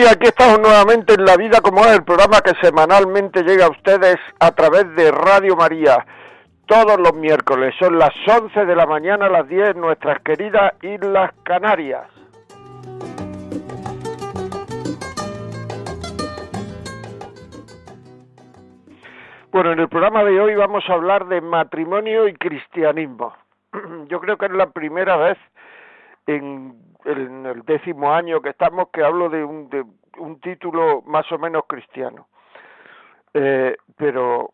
Días. Aquí estamos nuevamente en La Vida como es, el programa que semanalmente llega a ustedes a través de Radio María. Todos los miércoles son las 11 de la mañana a las 10 en nuestras queridas Islas Canarias. Bueno, en el programa de hoy vamos a hablar de matrimonio y cristianismo. Yo creo que es la primera vez en en el décimo año que estamos que hablo de un, de un título más o menos cristiano. Eh, pero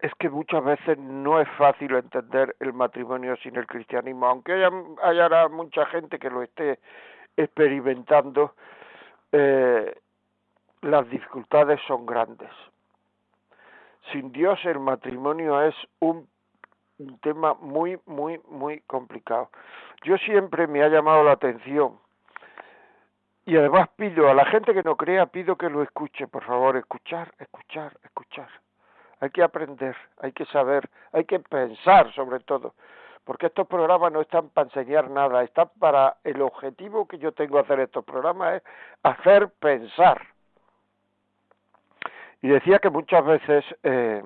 es que muchas veces no es fácil entender el matrimonio sin el cristianismo, aunque haya, haya mucha gente que lo esté experimentando, eh, las dificultades son grandes. Sin Dios el matrimonio es un un tema muy, muy, muy complicado. Yo siempre me ha llamado la atención y además pido a la gente que no crea, pido que lo escuche, por favor, escuchar, escuchar, escuchar. Hay que aprender, hay que saber, hay que pensar sobre todo, porque estos programas no están para enseñar nada, están para el objetivo que yo tengo hacer estos programas es hacer pensar. Y decía que muchas veces eh,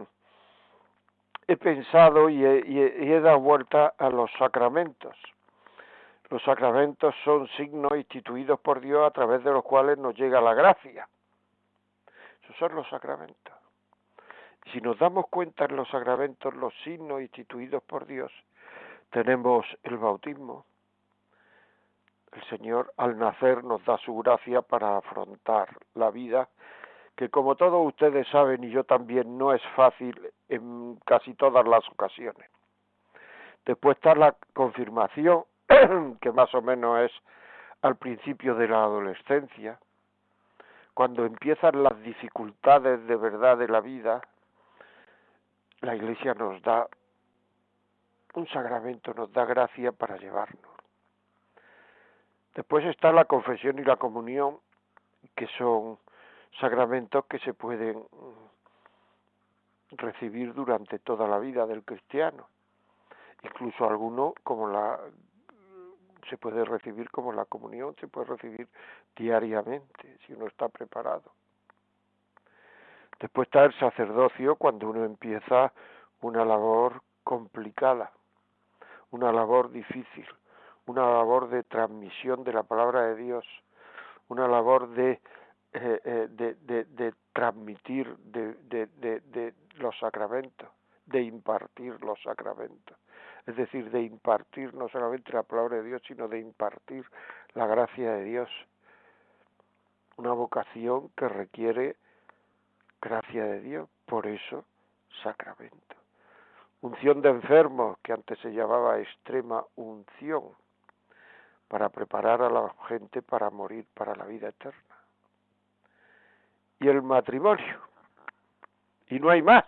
he pensado y he, dado vuelta a los sacramentos. Los sacramentos son signos instituidos por Dios a través de los cuales nos llega la gracia. Esos son los sacramentos. Y si nos damos cuenta en los sacramentos, los signos instituidos por Dios, tenemos el bautismo. El Señor al nacer nos da su gracia para afrontar la vida que como todos ustedes saben y yo también no es fácil en casi todas las ocasiones. Después está la confirmación, que más o menos es al principio de la adolescencia, cuando empiezan las dificultades de verdad de la vida, la Iglesia nos da un sacramento, nos da gracia para llevarnos. Después está la confesión y la comunión, que son sacramentos que se pueden mm, recibir durante toda la vida del cristiano. Incluso alguno como la se puede recibir como la comunión, se puede recibir diariamente si uno está preparado. Después está el sacerdocio cuando uno empieza una labor complicada, una labor difícil, una labor de transmisión de la palabra de Dios, una labor de eh, eh, de, de, de, transmitir de, de, los sacramentos, de impartir los sacramentos. Es decir, de impartir no solamente la palabra de Dios, sino de impartir la gracia de Dios. Una vocación que requiere gracia de Dios, por eso sacramento. Unción de enfermos, que antes se llamaba extrema unción, para preparar a la gente para morir para la vida eterna y el matrimonio. Y no hay más.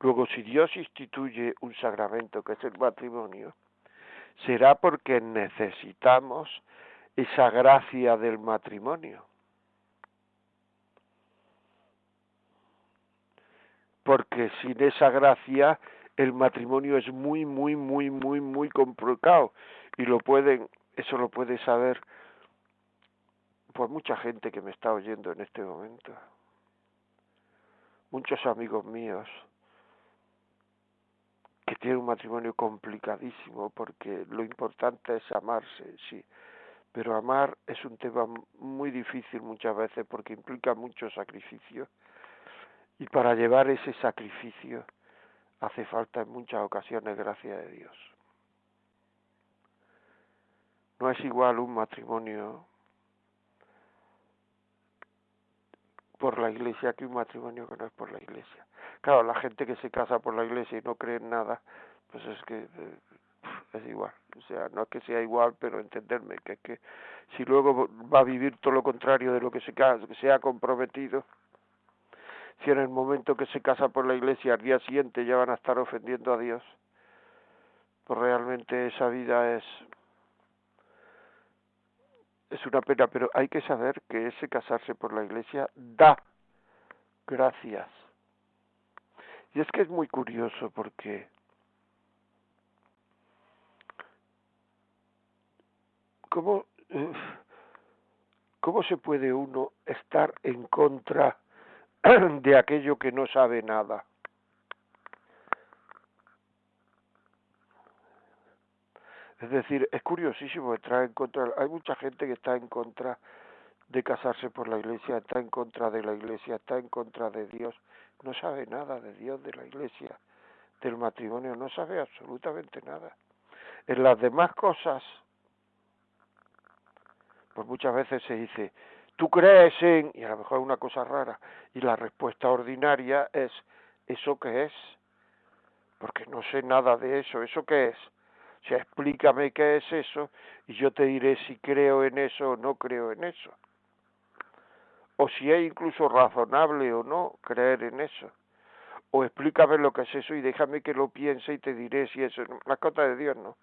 Luego, si Dios instituye un sacramento que es el matrimonio, será porque necesitamos esa gracia del matrimonio. Porque sin esa gracia el matrimonio es muy, muy, muy, muy, muy complicado y lo pueden, eso lo puede saber por mucha gente que me está oyendo en este momento, muchos amigos míos que tienen un matrimonio complicadísimo porque lo importante es amarse, sí, pero amar es un tema muy difícil muchas veces porque implica mucho sacrificio y para llevar ese sacrificio hace falta en muchas ocasiones gracia de Dios. No es igual un matrimonio por la iglesia que un matrimonio que no es por la iglesia. Claro, la gente que se casa por la iglesia y no cree en nada, pues es que eh, es igual. O sea, no es que sea igual, pero entenderme que es que si luego va a vivir todo lo contrario de lo que se, que se ha comprometido, si en el momento que se casa por la iglesia al día siguiente ya van a estar ofendiendo a Dios, pues realmente esa vida es es una pena, pero hay que saber que ese casarse por la iglesia da gracias. Y es que es muy curioso porque ¿cómo, ¿cómo se puede uno estar en contra de aquello que no sabe nada? Es decir, es curiosísimo entrar en contra. Hay mucha gente que está en contra de casarse por la iglesia, está en contra de la iglesia, está en contra de Dios. No sabe nada de Dios, de la iglesia, del matrimonio, no sabe absolutamente nada. En las demás cosas, pues muchas veces se dice, tú crees en, y a lo mejor es una cosa rara, y la respuesta ordinaria es, ¿eso qué es? Porque no sé nada de eso, ¿eso qué es? O sea, explícame qué es eso y yo te diré si creo en eso o no creo en eso. O si es incluso razonable o no creer en eso. O explícame lo que es eso y déjame que lo piense y te diré si eso es mascota de Dios, ¿no?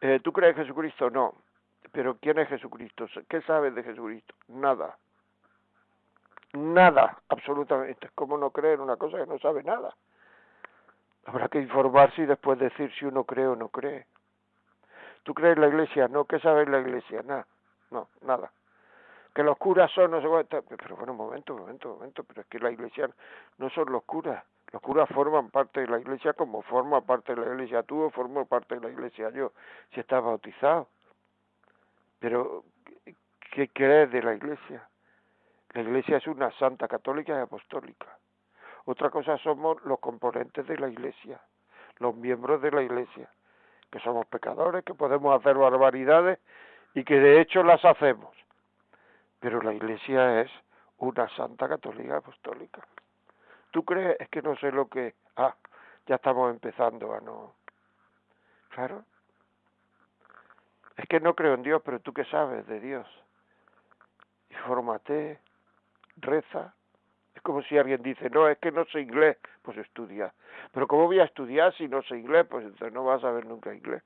Eh, ¿Tú crees en Jesucristo? No. Pero ¿quién es Jesucristo? ¿Qué sabes de Jesucristo? Nada. Nada, absolutamente. ¿Cómo no creer en una cosa que no sabe nada? Habrá que informarse y después decir si uno cree o no cree. ¿Tú crees en la iglesia? No, ¿qué sabes la iglesia? Nada, no, nada. Que los curas son, no sé cuánto. Pero bueno, un momento, un momento, un momento, pero es que la iglesia no son los curas. Los curas forman parte de la iglesia como forma parte de la iglesia tú o formo parte de la iglesia yo, si estás bautizado. Pero, ¿qué crees de la iglesia? La iglesia es una santa católica y apostólica. Otra cosa somos los componentes de la iglesia, los miembros de la iglesia, que somos pecadores, que podemos hacer barbaridades y que de hecho las hacemos. Pero la iglesia es una santa católica apostólica. ¿Tú crees? Es que no sé lo que... Ah, ya estamos empezando a no... Claro. Es que no creo en Dios, pero tú qué sabes de Dios. Infórmate, reza, como si alguien dice, no, es que no sé inglés, pues estudia. Pero ¿cómo voy a estudiar si no sé inglés? Pues entonces no vas a ver nunca inglés.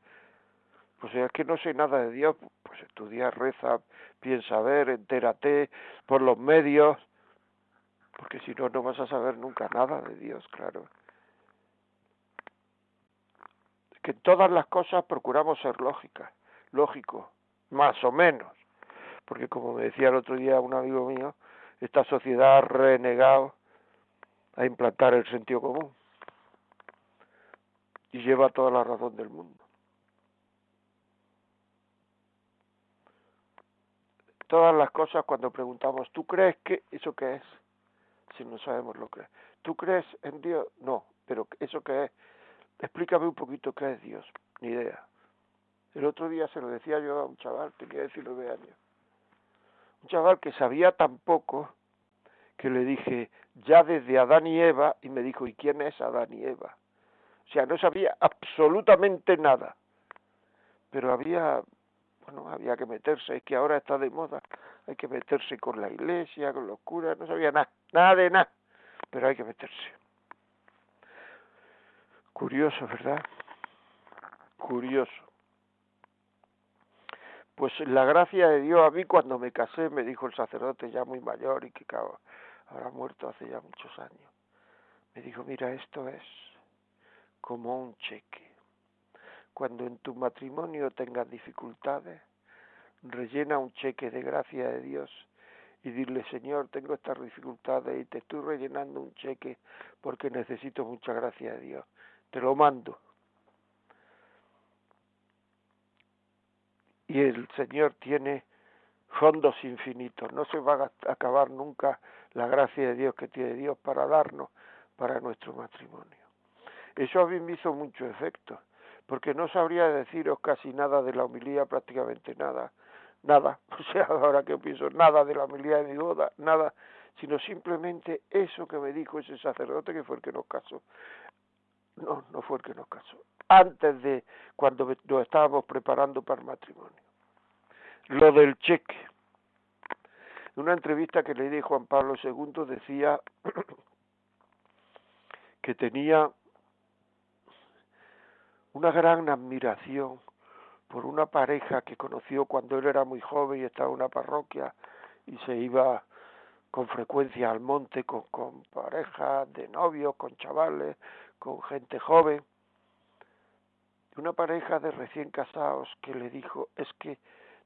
Pues es que no sé nada de Dios, pues estudia, reza, piensa ver, entérate por los medios, porque si no, no vas a saber nunca nada de Dios, claro. Que en todas las cosas procuramos ser lógicas, lógico, más o menos. Porque como me decía el otro día un amigo mío, esta sociedad ha renegado a implantar el sentido común y lleva toda la razón del mundo. Todas las cosas cuando preguntamos, ¿tú crees que eso qué es? Si no sabemos lo que es. ¿Tú crees en Dios? No, pero ¿eso qué es? Explícame un poquito qué es Dios. Ni idea. El otro día se lo decía yo a un chaval, tenía 19 años un chaval que sabía tan poco que le dije, ya desde Adán y Eva, y me dijo, ¿y quién es Adán y Eva? O sea, no sabía absolutamente nada, pero había, bueno, había que meterse, es que ahora está de moda, hay que meterse con la iglesia, con los curas, no sabía nada, nada de nada, pero hay que meterse. Curioso, ¿verdad? Curioso. Pues la gracia de Dios a mí cuando me casé, me dijo el sacerdote ya muy mayor y que habrá muerto hace ya muchos años, me dijo, mira, esto es como un cheque. Cuando en tu matrimonio tengas dificultades, rellena un cheque de gracia de Dios y dile, Señor, tengo estas dificultades y te estoy rellenando un cheque porque necesito mucha gracia de Dios. Te lo mando. Y el Señor tiene fondos infinitos, no se va a acabar nunca la gracia de Dios que tiene Dios para darnos para nuestro matrimonio. Eso a mí me hizo mucho efecto, porque no sabría deciros casi nada de la homilía, prácticamente nada, nada, o sea, ahora que pienso, nada de la homilía de mi boda, nada, sino simplemente eso que me dijo ese sacerdote que fue el que nos casó. No, no fue el que nos casó. Antes de cuando nos estábamos preparando para el matrimonio. Lo del cheque. En una entrevista que le di Juan Pablo II decía que tenía una gran admiración por una pareja que conoció cuando él era muy joven y estaba en una parroquia y se iba con frecuencia al monte con, con parejas de novios, con chavales, con gente joven. Una pareja de recién casados que le dijo, es que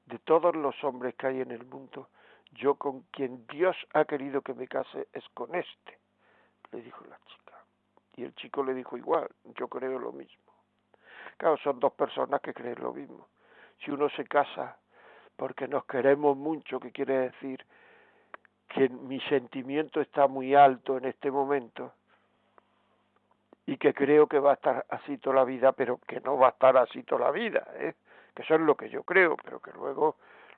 de todos los hombres que hay en el mundo, yo con quien Dios ha querido que me case es con este, le dijo la chica. Y el chico le dijo igual, yo creo lo mismo. Claro, son dos personas que creen lo mismo. Si uno se casa porque nos queremos mucho, que quiere decir que mi sentimiento está muy alto en este momento y que creo que va a estar así toda la vida, pero que no va a estar así toda la vida, ¿eh? Que eso es lo que yo creo, pero que luego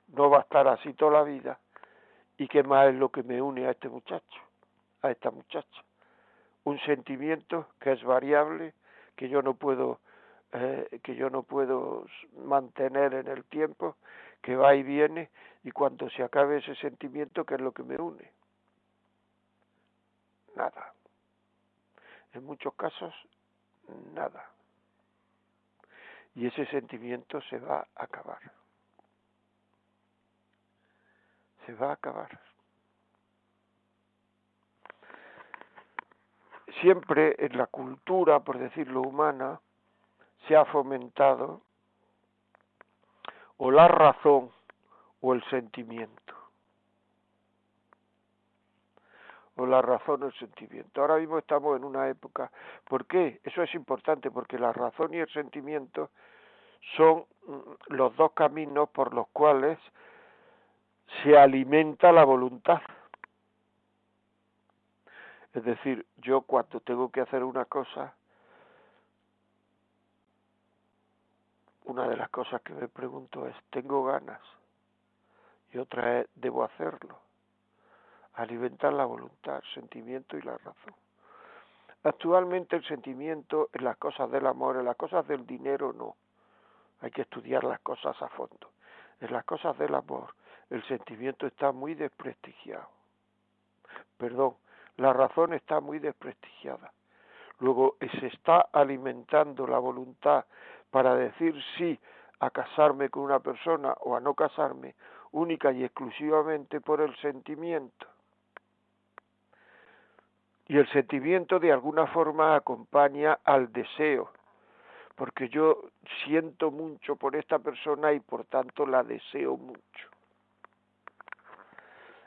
no va a estar así toda la vida y que más es lo que me une a este muchacho, a esta muchacha. Un sentimiento que es variable, que yo no puedo eh, que yo no puedo mantener en el tiempo, que va y viene, y cuando se acabe ese sentimiento, ¿qué es lo que me une? Nada. En muchos casos, nada. Y ese sentimiento se va a acabar. Se va a acabar. Siempre en la cultura, por decirlo humana, se ha fomentado o la razón o el sentimiento. La razón o el sentimiento. Ahora mismo estamos en una época. ¿Por qué? Eso es importante porque la razón y el sentimiento son mm, los dos caminos por los cuales se alimenta la voluntad. Es decir, yo cuando tengo que hacer una cosa, una de las cosas que me pregunto es, ¿tengo ganas? Y otra es, ¿debo hacerlo? Alimentar la voluntad, el sentimiento y la razón. Actualmente el sentimiento en las cosas del amor, en las cosas del dinero no. Hay que estudiar las cosas a fondo. En las cosas del amor el sentimiento está muy desprestigiado. Perdón, la razón está muy desprestigiada. Luego se está alimentando la voluntad para decir sí a casarme con una persona o a no casarme única y exclusivamente por el sentimiento. Y el sentimiento de alguna forma acompaña al deseo, porque yo siento mucho por esta persona y por tanto la deseo mucho.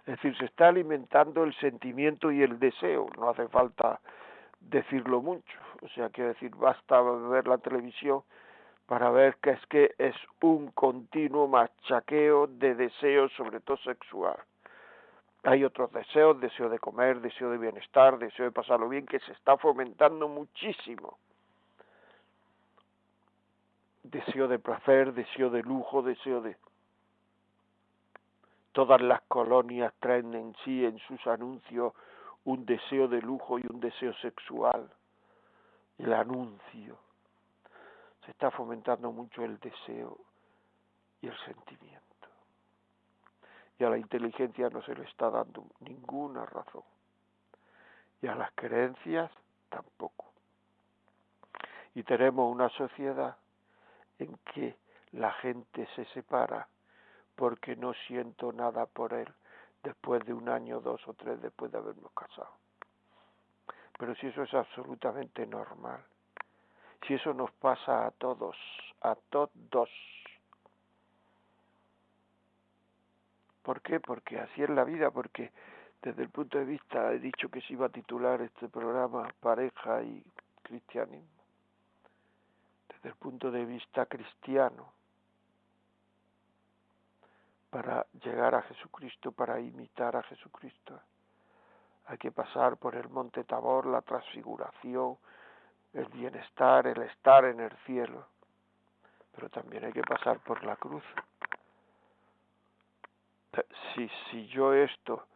Es decir, se está alimentando el sentimiento y el deseo, no hace falta decirlo mucho. O sea, quiero decir, basta ver la televisión para ver que es que es un continuo machaqueo de deseos, sobre todo sexual. Hay otros deseos, deseo de comer, deseo de bienestar, deseo de pasarlo bien, que se está fomentando muchísimo. Deseo de placer, deseo de lujo, deseo de... Todas las colonias traen en sí, en sus anuncios, un deseo de lujo y un deseo sexual. El anuncio se está fomentando mucho el deseo y el sentimiento. Y a la inteligencia no se le está dando ninguna razón. Y a las creencias tampoco. Y tenemos una sociedad en que la gente se separa porque no siento nada por él después de un año, dos o tres después de habernos casado. Pero si eso es absolutamente normal, si eso nos pasa a todos, a todos. ¿Por qué? Porque así es la vida, porque desde el punto de vista, he dicho que se iba a titular este programa Pareja y Cristianismo, desde el punto de vista cristiano, para llegar a Jesucristo, para imitar a Jesucristo, hay que pasar por el monte Tabor, la transfiguración, el bienestar, el estar en el cielo, pero también hay que pasar por la cruz. Si, si yo esto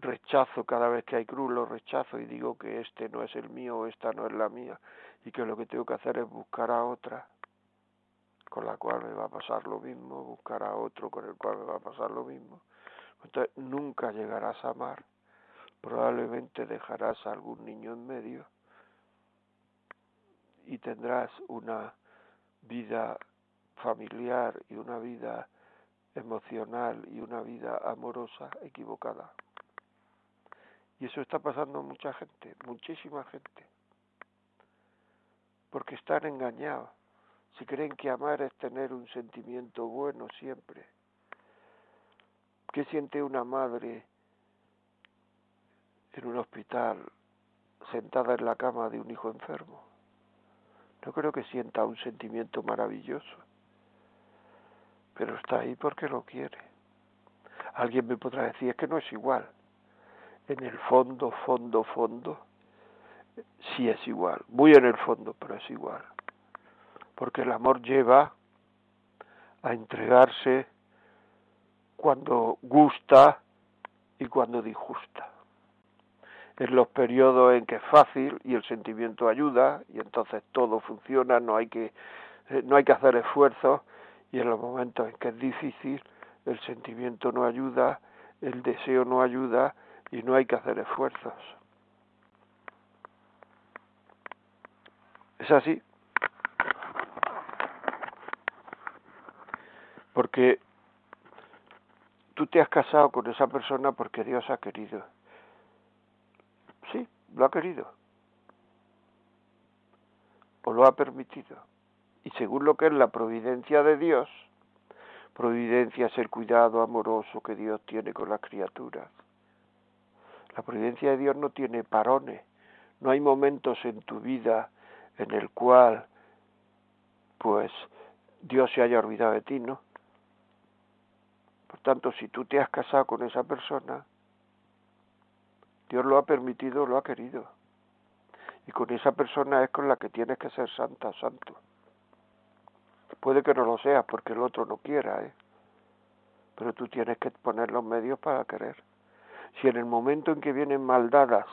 rechazo cada vez que hay cruz, lo rechazo y digo que este no es el mío o esta no es la mía y que lo que tengo que hacer es buscar a otra con la cual me va a pasar lo mismo, buscar a otro con el cual me va a pasar lo mismo. Entonces nunca llegarás a amar, probablemente dejarás a algún niño en medio y tendrás una vida familiar y una vida emocional y una vida amorosa equivocada. Y eso está pasando a mucha gente, muchísima gente, porque están engañados. Si creen que amar es tener un sentimiento bueno siempre. ¿Qué siente una madre en un hospital sentada en la cama de un hijo enfermo? No creo que sienta un sentimiento maravilloso, pero está ahí porque lo quiere. Alguien me podrá decir, es que no es igual. En el fondo, fondo, fondo, sí es igual. Muy en el fondo, pero es igual. Porque el amor lleva a entregarse cuando gusta y cuando disgusta en los periodos en que es fácil y el sentimiento ayuda y entonces todo funciona, no hay que eh, no hay que hacer esfuerzos y en los momentos en que es difícil el sentimiento no ayuda, el deseo no ayuda y no hay que hacer esfuerzos. Es así. Porque tú te has casado con esa persona porque Dios ha querido Sí, lo ha querido. O lo ha permitido. Y según lo que es la providencia de Dios, providencia es el cuidado amoroso que Dios tiene con las criaturas. La providencia de Dios no tiene parones. No hay momentos en tu vida en el cual pues Dios se haya olvidado de ti, ¿no? Por tanto, si tú te has casado con esa persona, Dios lo ha permitido, lo ha querido. Y con esa persona es con la que tienes que ser santa, santo. Puede que no lo seas porque el otro no quiera, ¿eh? Pero tú tienes que poner los medios para querer. Si en el momento en que vienen maldadas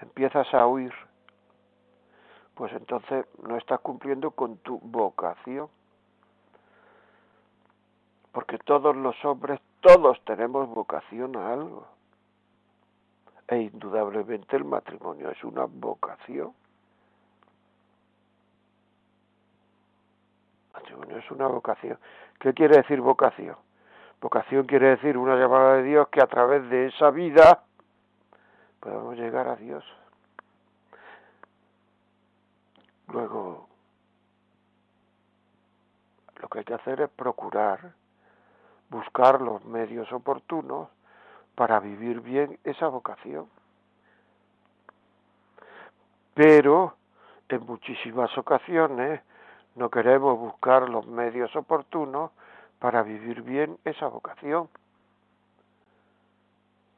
empiezas a huir, pues entonces no estás cumpliendo con tu vocación. Porque todos los hombres, todos tenemos vocación a algo. E indudablemente el matrimonio es una vocación. Matrimonio es una vocación. ¿Qué quiere decir vocación? Vocación quiere decir una llamada de Dios que a través de esa vida podemos llegar a Dios. Luego, lo que hay que hacer es procurar, buscar los medios oportunos para vivir bien esa vocación. Pero en muchísimas ocasiones no queremos buscar los medios oportunos para vivir bien esa vocación.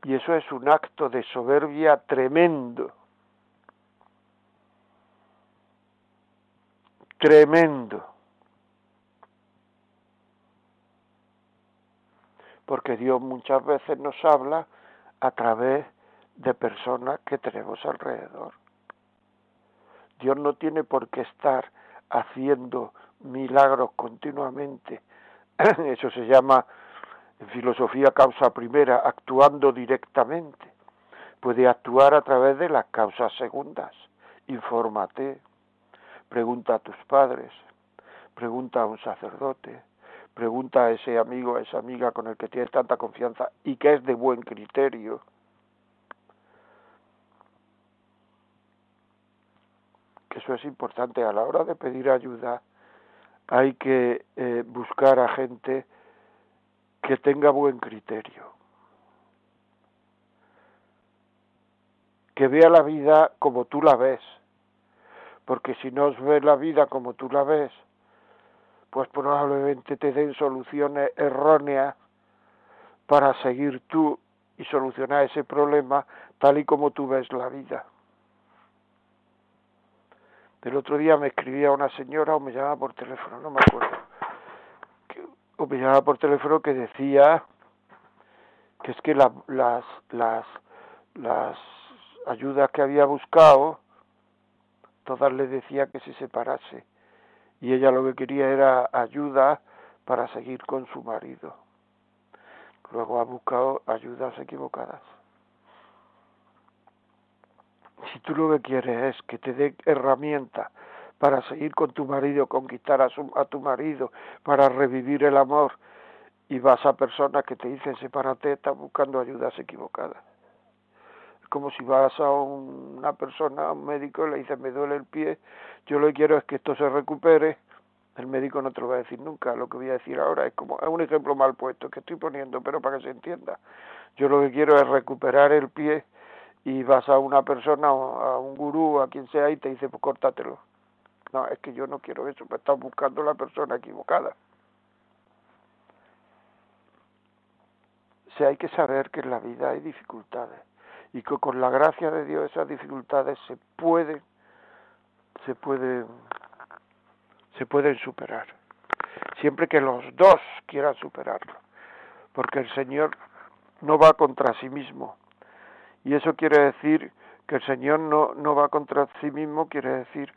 Y eso es un acto de soberbia tremendo. Tremendo. porque Dios muchas veces nos habla a través de personas que tenemos alrededor. Dios no tiene por qué estar haciendo milagros continuamente. Eso se llama en filosofía causa primera, actuando directamente. Puede actuar a través de las causas segundas. Infórmate, pregunta a tus padres, pregunta a un sacerdote, pregunta a ese amigo, a esa amiga con el que tienes tanta confianza y que es de buen criterio. Eso es importante a la hora de pedir ayuda. Hay que eh, buscar a gente que tenga buen criterio, que vea la vida como tú la ves, porque si no ve la vida como tú la ves, pues probablemente te den soluciones erróneas para seguir tú y solucionar ese problema tal y como tú ves la vida. El otro día me escribía una señora o me llamaba por teléfono, no me acuerdo, o me llamaba por teléfono que decía que es que las, las, las ayudas que había buscado, todas le decía que se separase. Y ella lo que quería era ayuda para seguir con su marido. Luego ha buscado ayudas equivocadas. Si tú lo que quieres es que te dé herramientas para seguir con tu marido, conquistar a, su, a tu marido, para revivir el amor, y vas a personas que te dicen sepárate, estás buscando ayudas equivocadas. Es como si vas a una persona, a un médico, y le dices me duele el pie, yo lo que quiero es que esto se recupere, el médico no te lo va a decir nunca, lo que voy a decir ahora es como, es un ejemplo mal puesto que estoy poniendo, pero para que se entienda. Yo lo que quiero es recuperar el pie y vas a una persona, a un gurú, a quien sea, y te dice, pues córtatelo. No, es que yo no quiero eso, pues estás buscando la persona equivocada. hay que saber que en la vida hay dificultades y que con la gracia de Dios esas dificultades se pueden se pueden se pueden superar siempre que los dos quieran superarlo porque el Señor no va contra sí mismo y eso quiere decir que el Señor no, no va contra sí mismo quiere decir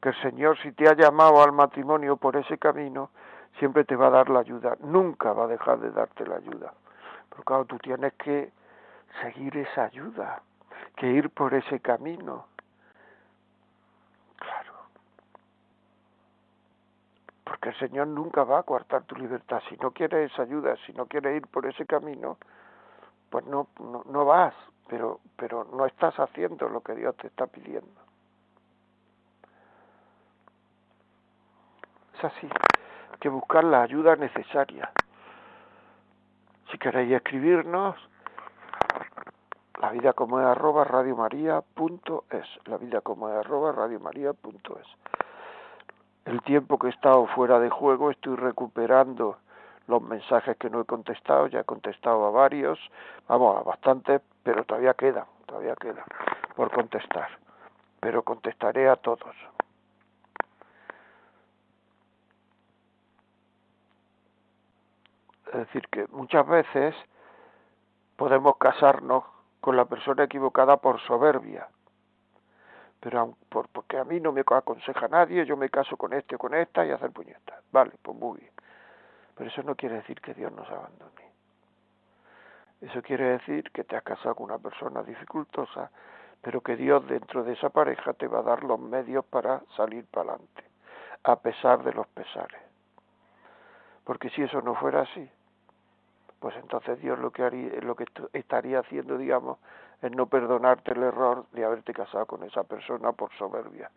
que el Señor si te ha llamado al matrimonio por ese camino siempre te va a dar la ayuda nunca va a dejar de darte la ayuda pero claro, tú tienes que seguir esa ayuda, que ir por ese camino. Claro. Porque el Señor nunca va a coartar tu libertad. Si no quieres esa ayuda, si no quieres ir por ese camino, pues no, no, vas, pero, pero no estás haciendo lo que Dios te está pidiendo. Es así, que buscar la ayuda necesaria. Si queréis escribirnos, la vida como es arroba radiomaria.es, la vida como es arroba radiomaria.es. El tiempo que he estado fuera de juego estoy recuperando los mensajes que no he contestado, ya he contestado a varios, vamos, a bastantes, pero todavía queda, todavía queda por contestar, pero contestaré a todos. Es decir, que muchas veces podemos casarnos con la persona equivocada por soberbia. Pero por, porque a mí no me aconseja nadie, yo me caso con este o con esta y hacer puñetas. Vale, pues muy bien. Pero eso no quiere decir que Dios nos abandone. Eso quiere decir que te has casado con una persona dificultosa, pero que Dios dentro de esa pareja te va a dar los medios para salir para adelante, a pesar de los pesares. Porque si eso no fuera así, pues entonces Dios lo que haría, lo que estaría haciendo, digamos, es no perdonarte el error de haberte casado con esa persona por soberbia,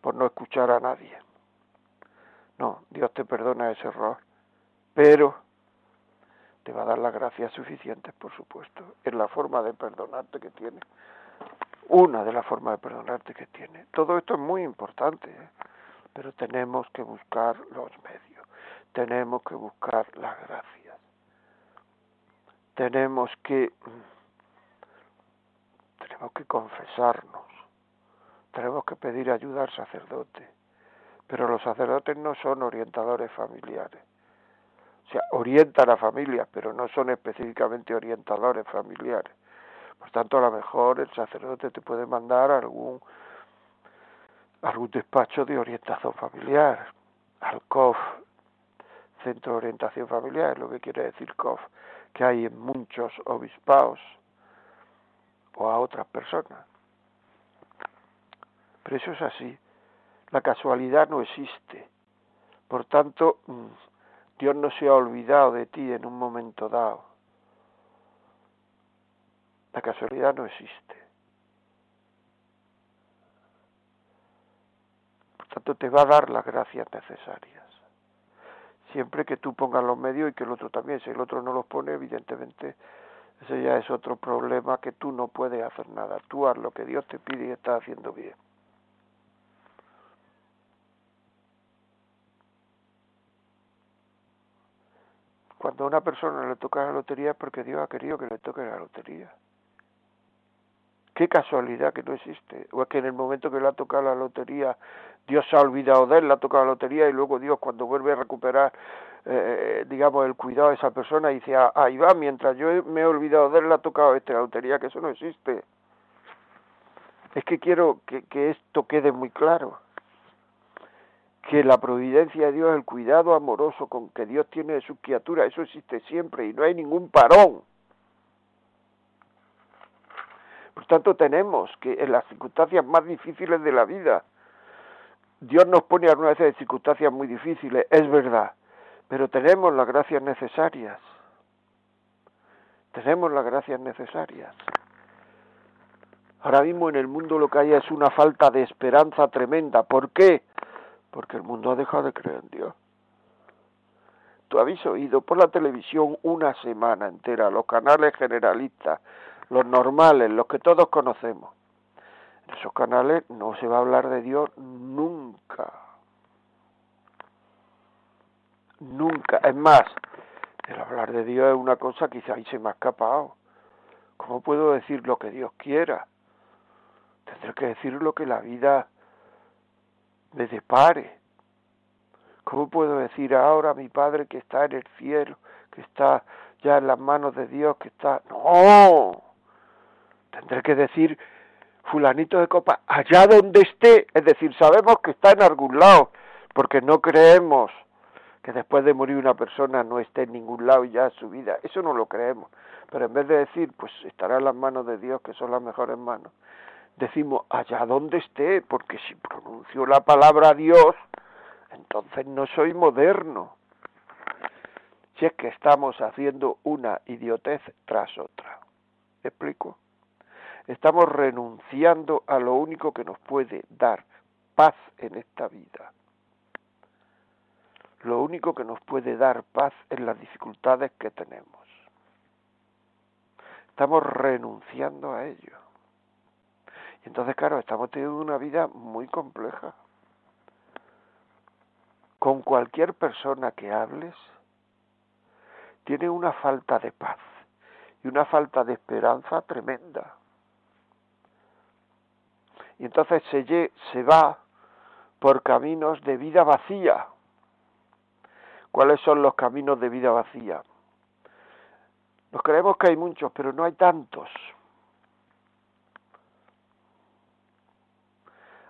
por no escuchar a nadie. No, Dios te perdona ese error, pero te va a dar las gracias suficientes, por supuesto. Es la forma de perdonarte que tiene. Una de las formas de perdonarte que tiene. Todo esto es muy importante, ¿eh? pero tenemos que buscar los medios, tenemos que buscar la gracia tenemos que tenemos que confesarnos, tenemos que pedir ayuda al sacerdote, pero los sacerdotes no son orientadores familiares. O sea, orientan a familias, pero no son específicamente orientadores familiares. Por tanto, a lo mejor el sacerdote te puede mandar algún algún despacho de orientación familiar, al COF, Centro de Orientación Familiar, es lo que quiere decir COF, que hay en muchos obispados o a otras personas. Pero eso es así. La casualidad no existe. Por tanto, mm, Dios no se ha olvidado de ti en un momento dado. La casualidad no existe. Por tanto, te va a dar las gracias necesarias siempre que tú pongas los medios y que el otro también. Si el otro no los pone, evidentemente, ese ya es otro problema que tú no puedes hacer nada. Tú haz lo que Dios te pide y estás haciendo bien. Cuando a una persona le toca la lotería es porque Dios ha querido que le toque la lotería. Qué casualidad que no existe. O es que en el momento que le ha tocado la lotería, Dios se ha olvidado de él, le ha tocado la lotería y luego Dios cuando vuelve a recuperar, eh, digamos, el cuidado de esa persona dice, ah, ahí va, mientras yo me he olvidado de él, le ha tocado esta lotería, que eso no existe. Es que quiero que esto quede muy claro que la providencia de Dios, el cuidado amoroso con que Dios tiene de sus criaturas, eso existe siempre y no hay ningún parón. Por tanto, tenemos que en las circunstancias más difíciles de la vida, Dios nos pone algunas veces en circunstancias muy difíciles, es verdad, pero tenemos las gracias necesarias. Tenemos las gracias necesarias. Ahora mismo en el mundo lo que hay es una falta de esperanza tremenda. ¿Por qué? Porque el mundo ha dejado de creer en Dios. Tú habéis oído por la televisión una semana entera los canales generalistas, los normales, los que todos conocemos. En esos canales no se va a hablar de Dios nunca. Nunca. Es más, el hablar de Dios es una cosa que ahí se me ha escapado. ¿Cómo puedo decir lo que Dios quiera? Tendré que decir lo que la vida me depare. ¿Cómo puedo decir ahora a mi Padre que está en el cielo, que está ya en las manos de Dios, que está... No, tendré que decir fulanito de copa, allá donde esté, es decir, sabemos que está en algún lado, porque no creemos que después de morir una persona no esté en ningún lado ya su vida, eso no lo creemos, pero en vez de decir, pues estará en las manos de Dios, que son las mejores manos, decimos allá donde esté, porque si pronuncio la palabra Dios, entonces no soy moderno. Si es que estamos haciendo una idiotez tras otra. ¿Me explico? Estamos renunciando a lo único que nos puede dar paz en esta vida. Lo único que nos puede dar paz en las dificultades que tenemos. Estamos renunciando a ello. Entonces, claro, estamos teniendo una vida muy compleja. Con cualquier persona que hables, tiene una falta de paz y una falta de esperanza tremenda. Y entonces se, se va por caminos de vida vacía. ¿Cuáles son los caminos de vida vacía? Nos creemos que hay muchos, pero no hay tantos.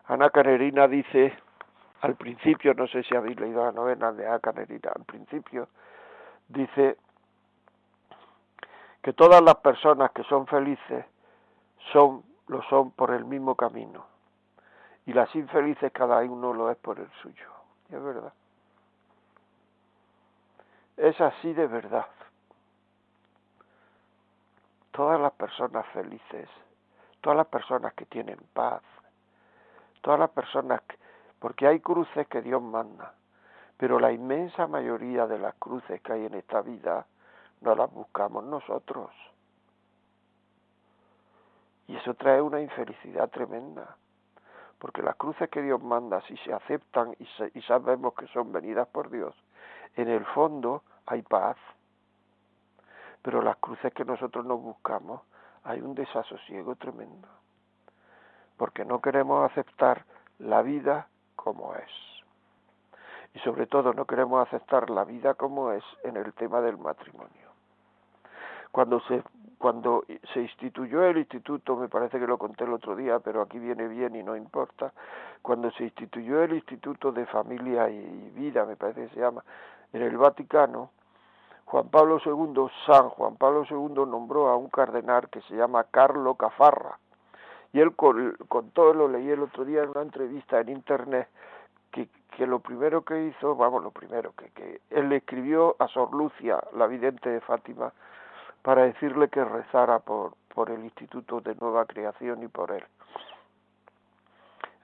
Ana Canerina dice, al principio, no sé si habéis leído la novena de Ana Canerina, al principio dice que todas las personas que son felices son lo son por el mismo camino y las infelices cada uno lo es por el suyo. Es verdad. Es así de verdad. Todas las personas felices, todas las personas que tienen paz, todas las personas, porque hay cruces que Dios manda, pero la inmensa mayoría de las cruces que hay en esta vida no las buscamos nosotros. Y eso trae una infelicidad tremenda, porque las cruces que Dios manda, si se aceptan y, y sabemos que son venidas por Dios, en el fondo hay paz. Pero las cruces que nosotros nos buscamos, hay un desasosiego tremendo porque no queremos aceptar la vida como es. Y sobre todo no queremos aceptar la vida como es en el tema del matrimonio. Cuando se, cuando se instituyó el instituto, me parece que lo conté el otro día, pero aquí viene bien y no importa, cuando se instituyó el Instituto de Familia y Vida, me parece que se llama, en el Vaticano, Juan Pablo II, San Juan Pablo II nombró a un cardenal que se llama Carlo Cafarra, y él con, todo lo leí el otro día en una entrevista en internet, que, que lo primero que hizo, vamos, lo primero, que, que él le escribió a Sor Lucia, la vidente de Fátima, para decirle que rezara por, por el Instituto de Nueva Creación y por él.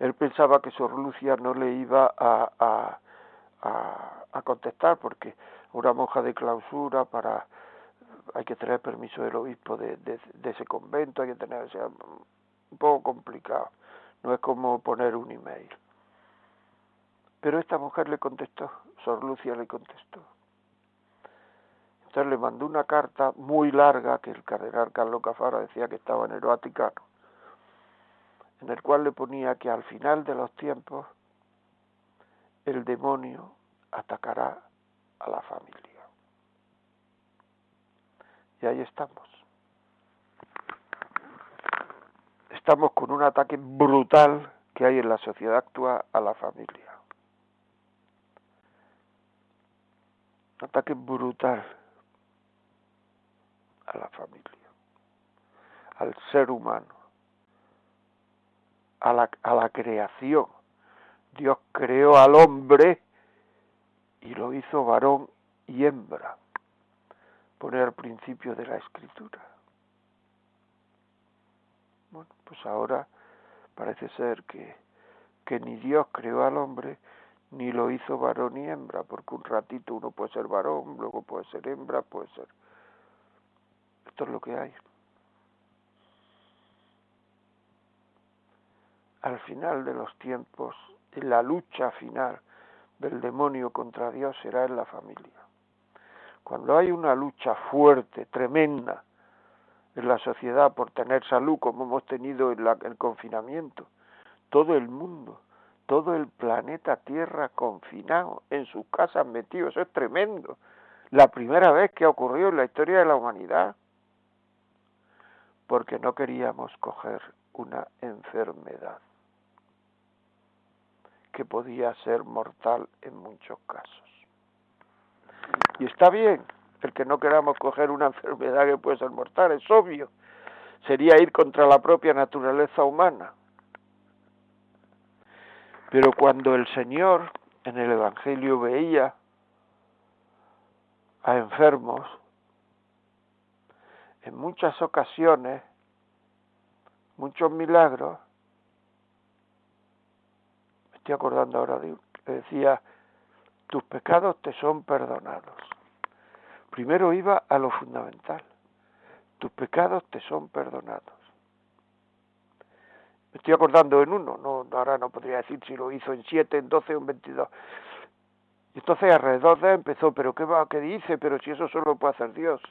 Él pensaba que Sor Lucia no le iba a, a, a, contestar porque una monja de clausura para hay que tener permiso del obispo de, de, ese convento, hay que tener, o un poco complicado. No es como poner un email. Pero esta mujer le contestó, Sor Lucia le contestó. Entonces le mandó una carta muy larga que el cardenal Carlos Cafara decía que estaba en el Vaticano, en el cual le ponía que al final de los tiempos el demonio atacará a la familia. Y ahí estamos. Estamos con un ataque brutal que hay en la sociedad actual a la familia. Ataque brutal a la familia, al ser humano, a la, a la creación. Dios creó al hombre y lo hizo varón y hembra poner al principio de la escritura. Bueno, pues ahora parece ser que, que ni Dios creó al hombre, ni lo hizo varón y hembra, porque un ratito uno puede ser varón, luego puede ser hembra, puede ser... Esto es lo que hay. Al final de los tiempos, la lucha final del demonio contra Dios será en la familia. Cuando hay una lucha fuerte, tremenda, en la sociedad por tener salud, como hemos tenido en el confinamiento, todo el mundo, todo el planeta Tierra confinado, en sus casas metido, eso es tremendo. La primera vez que ha ocurrido en la historia de la humanidad, porque no queríamos coger una enfermedad que podía ser mortal en muchos casos. Y está bien el que no queramos coger una enfermedad que puede ser mortal, es obvio. Sería ir contra la propia naturaleza humana. Pero cuando el Señor en el Evangelio veía a enfermos, en muchas ocasiones, muchos milagros, me estoy acordando ahora de que decía, tus pecados te son perdonados. Primero iba a lo fundamental, tus pecados te son perdonados. Me estoy acordando en uno, no, ahora no podría decir si lo hizo en siete, en doce o en veintidós. Y entonces alrededor de empezó, pero qué va, qué dice, pero si eso solo lo puede hacer Dios.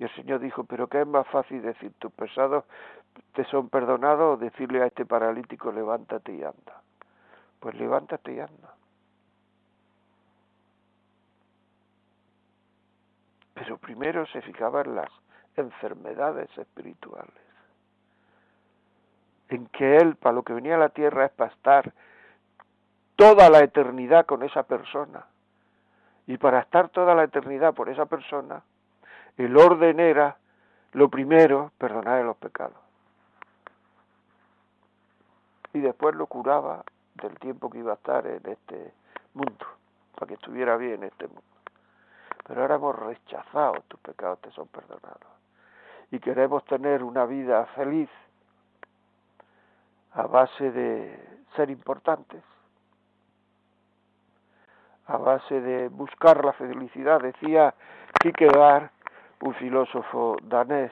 Y el Señor dijo, pero qué es más fácil decir, tus pecados te son perdonados o decirle a este paralítico, levántate y anda. Pues levántate y anda. Pero primero se fijaban las enfermedades espirituales. En que Él, para lo que venía a la tierra, es para estar toda la eternidad con esa persona. Y para estar toda la eternidad por esa persona, el orden era, lo primero, perdonar los pecados. Y después lo curaba del tiempo que iba a estar en este mundo, para que estuviera bien en este mundo pero ahora hemos rechazado, tus pecados te son perdonados. Y queremos tener una vida feliz a base de ser importantes, a base de buscar la felicidad. Decía Kierkegaard, un filósofo danés,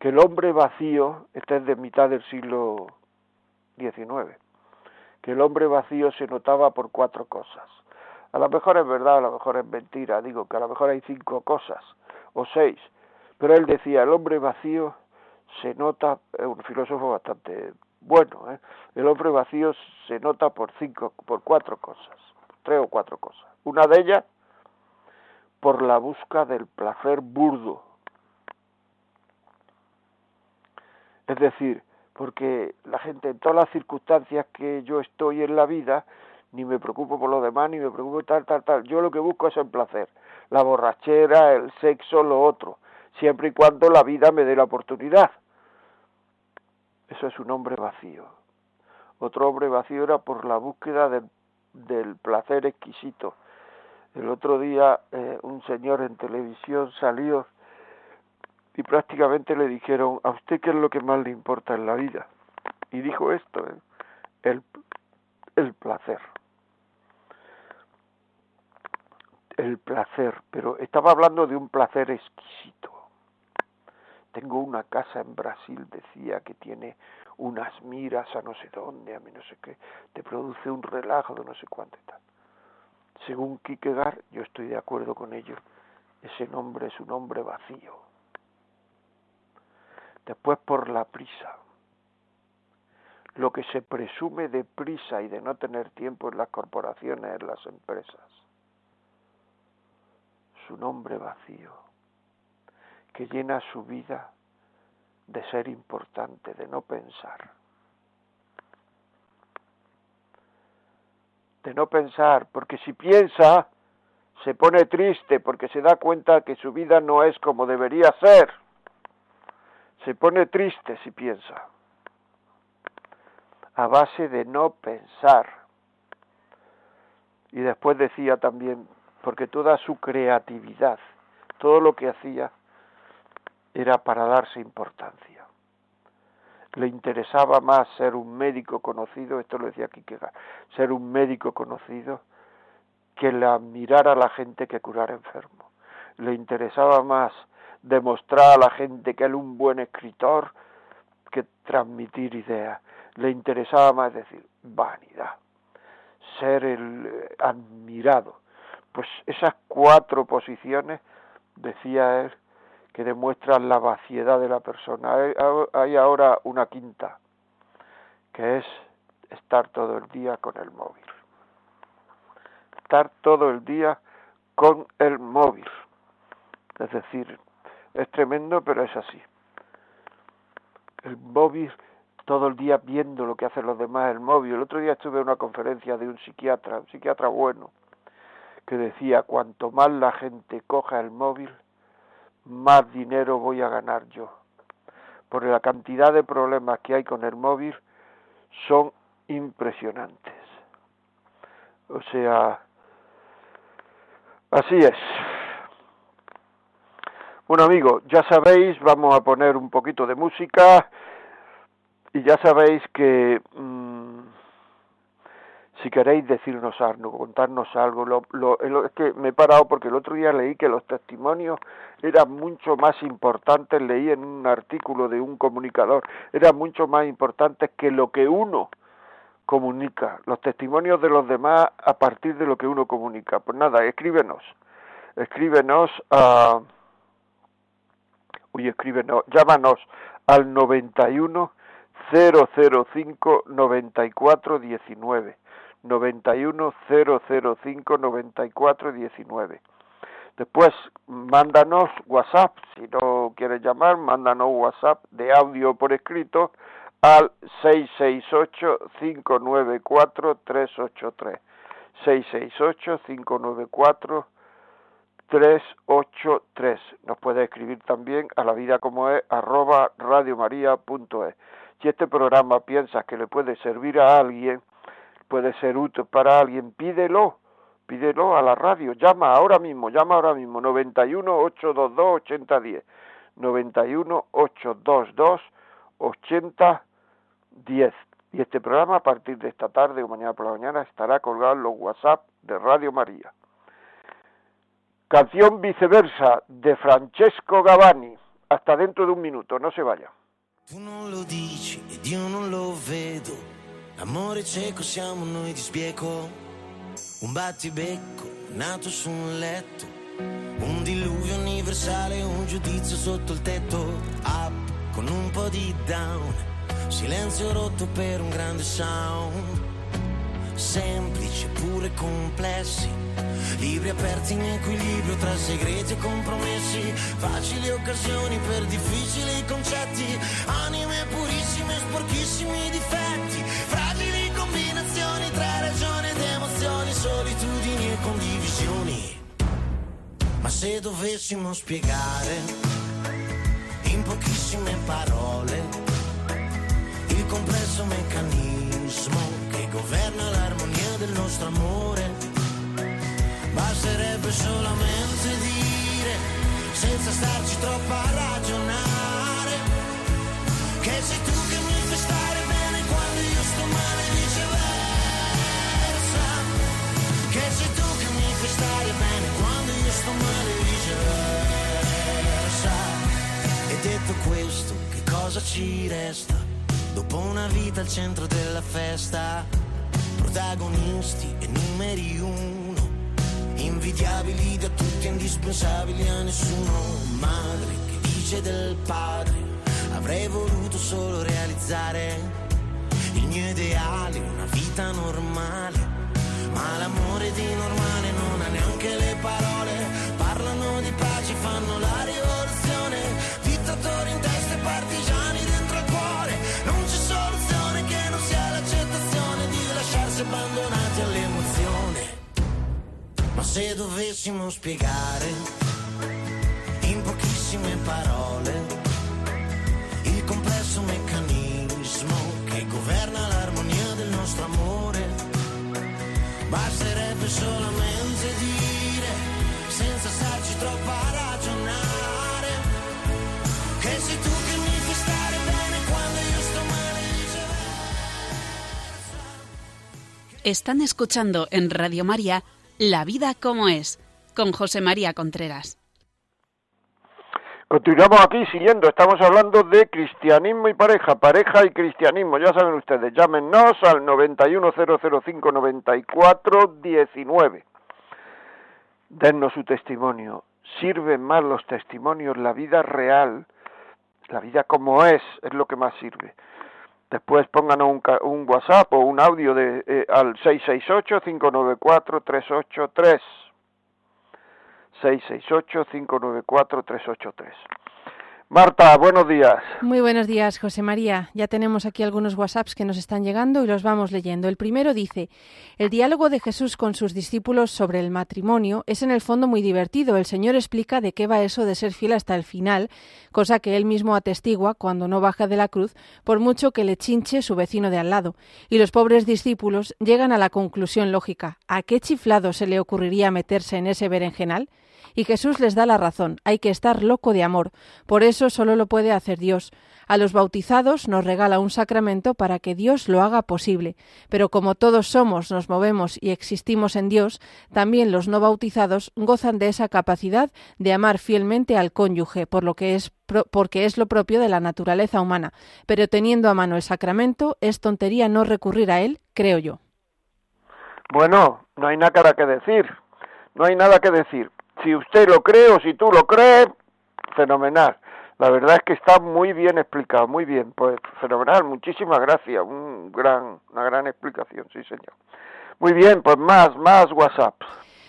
que el hombre vacío, este es de mitad del siglo XIX, que el hombre vacío se notaba por cuatro cosas. A lo mejor es verdad, a lo mejor es mentira, digo que a lo mejor hay cinco cosas o seis, pero él decía, el hombre vacío se nota, es un filósofo bastante bueno, ¿eh? el hombre vacío se nota por cinco, por cuatro cosas, tres o cuatro cosas. Una de ellas, por la busca del placer burdo. Es decir, porque la gente en todas las circunstancias que yo estoy en la vida, ni me preocupo por lo demás, ni me preocupo tal, tal, tal. Yo lo que busco es el placer, la borrachera, el sexo, lo otro, siempre y cuando la vida me dé la oportunidad. Eso es un hombre vacío. Otro hombre vacío era por la búsqueda del placer exquisito. El otro día eh, un señor en televisión salió y prácticamente le dijeron, ¿a usted qué es lo que más le importa en la vida? Y dijo esto, ¿eh? el, el placer. El placer, pero estaba hablando de un placer exquisito. Tengo una casa en Brasil, decía, que tiene unas miras a no sé dónde, a mí no sé qué, te produce un relajo de no sé cuánto y tal. Según Kierkegaard, yo estoy de acuerdo con ello, ese nombre es un hombre vacío. Después por la prisa, lo que se presume de prisa y de no tener tiempo en las corporaciones, en las empresas. Su nombre vacío, que llena su vida de ser importante, de no pensar. De no pensar, porque si piensa, se pone triste porque se da cuenta que su vida no es como debería ser. Se pone triste si piensa a base de no pensar. Y después decía también, porque toda su creatividad, todo lo que hacía, era para darse importancia. Le interesaba más ser un médico conocido, esto lo decía Kierkegaard, ser un médico conocido que admirar a la gente que curar enfermo. Le interesaba más demostrar a la gente que era un buen escritor que transmitir ideas le interesaba más decir vanidad, ser el eh, admirado. Pues esas cuatro posiciones, decía él, que demuestran la vaciedad de la persona. Hay, ahora una quinta, que es estar todo el día con el móvil. Estar todo el día con el móvil. Es decir, es tremendo, pero es así. El móvil todo el día viendo lo que hacen los demás el móvil. El otro día estuve en una conferencia de un psiquiatra, un psiquiatra bueno, que decía, cuanto más la gente coja el móvil, más dinero voy a ganar yo. Porque la cantidad de problemas que hay con el móvil son impresionantes. O sea, así es. Bueno amigos, ya sabéis, vamos a poner un poquito de música y ya sabéis que mm, si queréis decirnos algo, contarnos algo, lo, lo, es que me he parado porque el otro día leí que los testimonios eran mucho más importantes, leí en un artículo de un comunicador, eran mucho más importantes que lo que uno comunica, los testimonios de los demás a partir de lo que uno comunica. Pues nada, escríbenos, escríbenos a... Uy, escríbenos, llámanos al 91 005 94 19 91 005 94 19 Después, mándanos WhatsApp, si no quieres llamar, mándanos WhatsApp de audio por escrito al 668-594-383. 668-594-383. Nos puede escribir también a la vida como es arroba radiomaria.es. Si este programa piensas que le puede servir a alguien, puede ser útil para alguien, pídelo, pídelo a la radio, llama ahora mismo, llama ahora mismo, 91 822 8010, 91 822 8010. Y este programa a partir de esta tarde o mañana por la mañana estará colgado en los WhatsApp de Radio María. Canción viceversa de Francesco Gavani. Hasta dentro de un minuto, no se vaya. Tu non lo lo. Amore cieco siamo noi di sbieco. Un battibecco nato su un letto. Un diluvio universale, un giudizio sotto il tetto. Up con un po' di down. Silenzio rotto per un grande sound. Semplici pure complessi Libri aperti in equilibrio tra segreti e compromessi, facili occasioni per difficili concetti, anime purissime, sporchissimi difetti, fragili solitudini e condivisioni. Ma se dovessimo spiegare in pochissime parole il complesso meccanismo che governa l'armonia del nostro amore, Basterebbe solamente dire, senza starci troppo a ragionare, che sei tu che mi fai stare bene quando io sto male quando io sto male viceversa. E detto questo, che cosa ci resta? Dopo una vita al centro della festa, protagonisti e numeri uno invidiabili da tutti, indispensabili a nessuno. Madre che dice del padre, avrei voluto solo realizzare il mio ideale, una vita normale. Ma l'amore di normale non ha neanche le parole. Se dovessimo spiegare in pochissime parole il complesso meccanismo che governa l'armonia del nostro amore, basterebbe solamente dire, senza starci troppo a ragionare, che sei tu che mi fai stare bene quando io sto male. Están escuchando en Radio María La vida como es, con José María Contreras. Continuamos aquí siguiendo, estamos hablando de cristianismo y pareja, pareja y cristianismo, ya saben ustedes, llámenos al 910059419. Dennos su testimonio. Sirven más los testimonios, la vida real, la vida como es, es lo que más sirve. Después pónganos un, un WhatsApp o un audio de, eh, al 668-594-383. 668-594-383. Marta, buenos días. Muy buenos días, José María. Ya tenemos aquí algunos WhatsApps que nos están llegando y los vamos leyendo. El primero dice, el diálogo de Jesús con sus discípulos sobre el matrimonio es en el fondo muy divertido. El Señor explica de qué va eso de ser fiel hasta el final, cosa que él mismo atestigua cuando no baja de la cruz, por mucho que le chinche su vecino de al lado. Y los pobres discípulos llegan a la conclusión lógica. ¿A qué chiflado se le ocurriría meterse en ese berenjenal? Y Jesús les da la razón, hay que estar loco de amor, por eso solo lo puede hacer Dios. A los bautizados nos regala un sacramento para que Dios lo haga posible, pero como todos somos, nos movemos y existimos en Dios, también los no bautizados gozan de esa capacidad de amar fielmente al cónyuge, por lo que es porque es lo propio de la naturaleza humana, pero teniendo a mano el sacramento, es tontería no recurrir a él, creo yo. Bueno, no hay nada que decir. No hay nada que decir. Si usted lo cree o si tú lo crees, fenomenal. La verdad es que está muy bien explicado, muy bien. Pues fenomenal, muchísimas gracias. Un gran, una gran explicación, sí señor. Muy bien, pues más, más WhatsApp.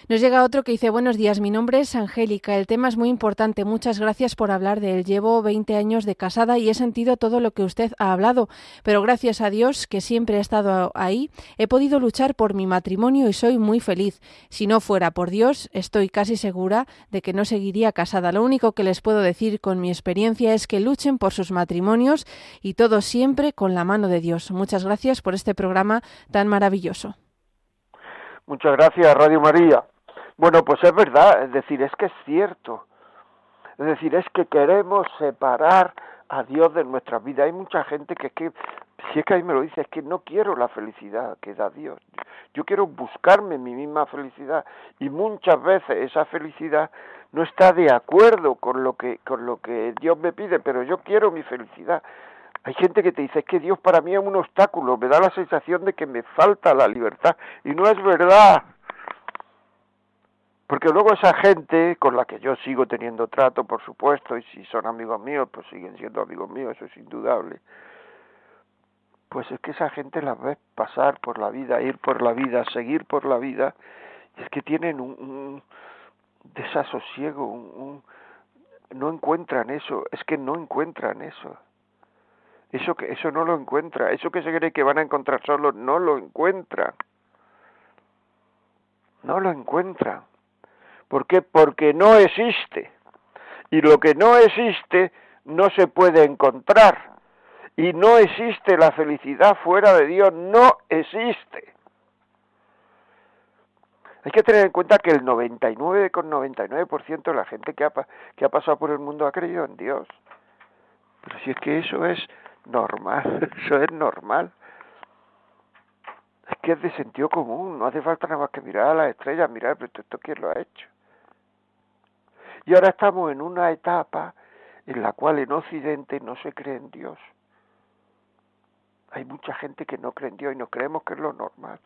Nos llega otro que dice, buenos días, mi nombre es Angélica, el tema es muy importante, muchas gracias por hablar de él. Llevo 20 años de casada y he sentido todo lo que usted ha hablado, pero gracias a Dios, que siempre ha estado ahí, he podido luchar por mi matrimonio y soy muy feliz. Si no fuera por Dios, estoy casi segura de que no seguiría casada. Lo único que les puedo decir con mi experiencia es que luchen por sus matrimonios y todo siempre con la mano de Dios. Muchas gracias por este programa tan maravilloso. Muchas gracias, Radio María. Bueno, pues es verdad, es decir, es que es cierto. Es decir, es que queremos separar a Dios de nuestra vida. Hay mucha gente que es que, si es que ahí me lo dice, es que no quiero la felicidad que da Dios. Yo quiero buscarme mi misma felicidad y muchas veces esa felicidad no está de acuerdo con lo que con lo que Dios me pide, pero yo quiero mi felicidad. Hay gente que te dice es que Dios para mí es un obstáculo, me da la sensación de que me falta la libertad y no es verdad. Porque luego esa gente con la que yo sigo teniendo trato, por supuesto, y si son amigos míos, pues siguen siendo amigos míos, eso es indudable. Pues es que esa gente la ves pasar por la vida, ir por la vida, seguir por la vida, y es que tienen un, un desasosiego, un, un, no encuentran eso, es que no encuentran eso. Eso que eso no lo encuentra, eso que se cree que van a encontrar solo no lo encuentran. No lo encuentran. ¿Por qué? Porque no existe. Y lo que no existe no se puede encontrar. Y no existe la felicidad fuera de Dios, no existe. Hay que tener en cuenta que el 99,99% de la gente que ha, que ha pasado por el mundo ha creído en Dios. Pero si es que eso es normal, eso es normal. Es que es de sentido común, no hace falta nada más que mirar a las estrellas, mirar, pero esto quién lo ha hecho. Y ahora estamos en una etapa en la cual en Occidente no se cree en Dios. Hay mucha gente que no cree en Dios y nos creemos que es lo normal.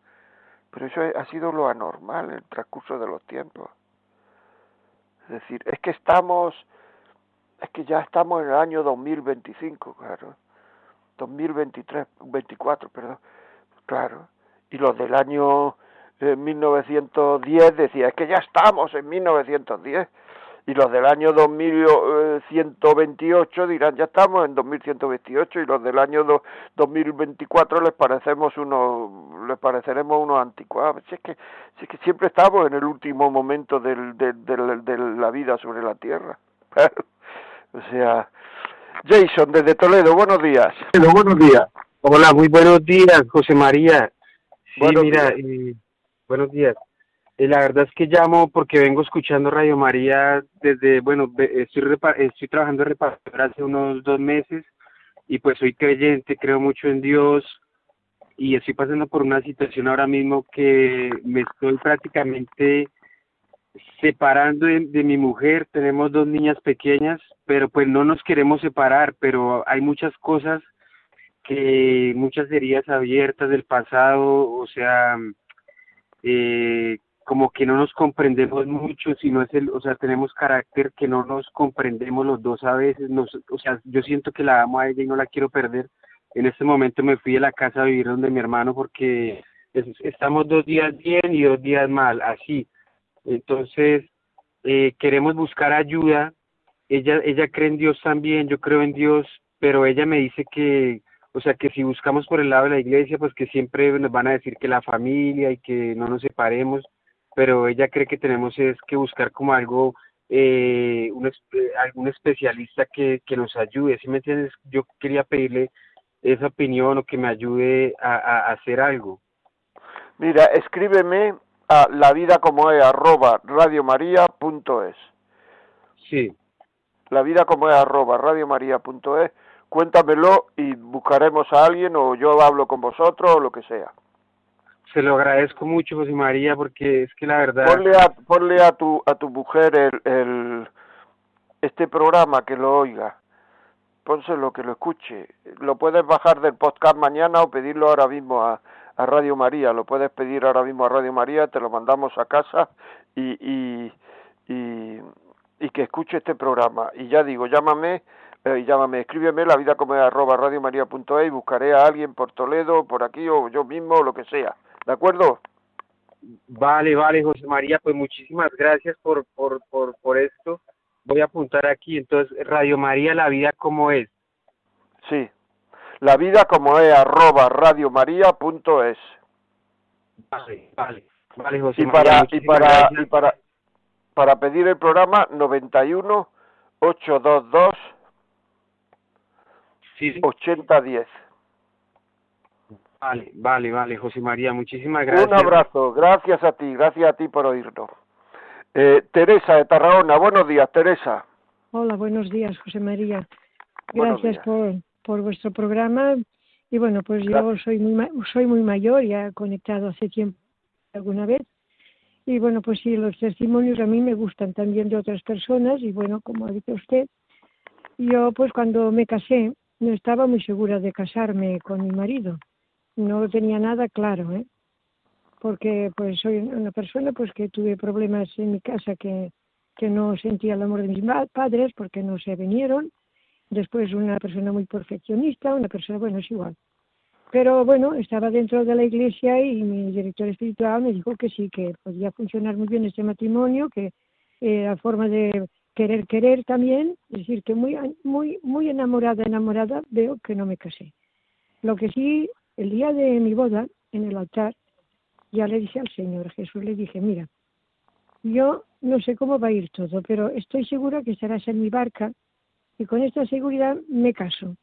Pero eso ha sido lo anormal en el transcurso de los tiempos. Es decir, es que estamos, es que ya estamos en el año 2025, claro. 2023, 24, perdón. Claro. Y los del año 1910 eh, decía, es que ya estamos en 1910 y los del año 2128 dirán ya estamos en 2128 y los del año 2024 les parecemos unos les pareceremos unos anticuados. Es que, es que siempre estamos en el último momento del, de la vida sobre la tierra. O sea Jason desde Toledo buenos días. Buenos días. Hola muy buenos días José María. Sí mira buenos días. eh, la verdad es que llamo porque vengo escuchando Radio María desde, bueno, estoy, estoy trabajando en reparador hace unos dos meses y pues soy creyente, creo mucho en Dios y estoy pasando por una situación ahora mismo que me estoy prácticamente separando de, de, mi mujer, tenemos dos niñas pequeñas, pero pues no nos queremos separar, pero hay muchas cosas que, muchas heridas abiertas del pasado, o sea, eh, como que no nos comprendemos mucho, sino es el, o sea, tenemos carácter que no nos comprendemos los dos a veces, nos, o sea, yo siento que la amo a ella y no la quiero perder. En este momento me fui a la casa a vivir donde mi hermano porque estamos dos días bien y dos días mal, así. Entonces, eh, queremos buscar ayuda. Ella, ella cree en Dios también, yo creo en Dios, pero ella me dice que, o sea, que si buscamos por el lado de la iglesia, pues que siempre nos van a decir que la familia y que no nos separemos pero ella cree que tenemos es que buscar como algo, eh, un, algún especialista que, que nos ayude, ¿sí me entiendes? Yo quería pedirle esa opinión o que me ayude a, hacer algo. Mira, escríbeme a la vida como es arroba radiomaria.es. Sí. La vida como es arroba radiomaria.es. Cuéntamelo y buscaremos a alguien o yo hablo con vosotros o lo que sea se lo agradezco mucho, José María, porque es que la verdad... Ponle a, ponle a, tu, a tu mujer el, el, este programa, que lo oiga. Pónselo, que lo escuche. Lo puedes bajar del podcast mañana o pedirlo ahora mismo a, a Radio María. Lo puedes pedir ahora mismo a Radio María, te lo mandamos a casa y, y, y, y que escuche este programa. Y ya digo, llámame eh, llámame, escríbeme la vida como arroba radiomaria.es y buscaré a alguien por Toledo, por aquí o yo mismo o lo que sea. ¿De acuerdo? Vale, vale, José María, pues muchísimas gracias por, por, por, por esto. Voy a apuntar aquí, entonces, Radio María, la vida como es. Sí, la vida como es, arroba radiomaria.es. Vale, vale, vale, José y Para, y para, y para, para pedir el programa 91 822 sí. 8010. Vale, vale, vale, José María, muchísimas gracias. Un abrazo, gracias a ti, gracias a ti por oírnos. Eh, Teresa de Tarragona, buenos días, Teresa. Hola, buenos días, José María. Gracias por, por vuestro programa. Y bueno, pues yo soy muy, soy muy mayor, ya conectado hace tiempo alguna vez. Y bueno, pues sí, los testimonios a mí me gustan también de otras personas. Y bueno, como ha dicho usted, yo pues cuando me casé no estaba muy segura de casarme con mi marido no tenía nada claro, ¿eh? porque pues soy una persona pues que tuve problemas en mi casa que, que no sentía el amor de mis padres porque no se vinieron, después una persona muy perfeccionista, una persona, bueno, es igual. Pero bueno, estaba dentro de la iglesia y mi director espiritual me dijo que sí, que podía funcionar muy bien este matrimonio, que la forma de querer querer también, es decir, que muy, muy, muy enamorada, enamorada, veo que no me casé. Lo que sí el día de mi boda, en el altar, ya le dije al Señor Jesús, le dije, mira, yo no sé cómo va a ir todo, pero estoy segura que estarás en mi barca y con esta seguridad me caso.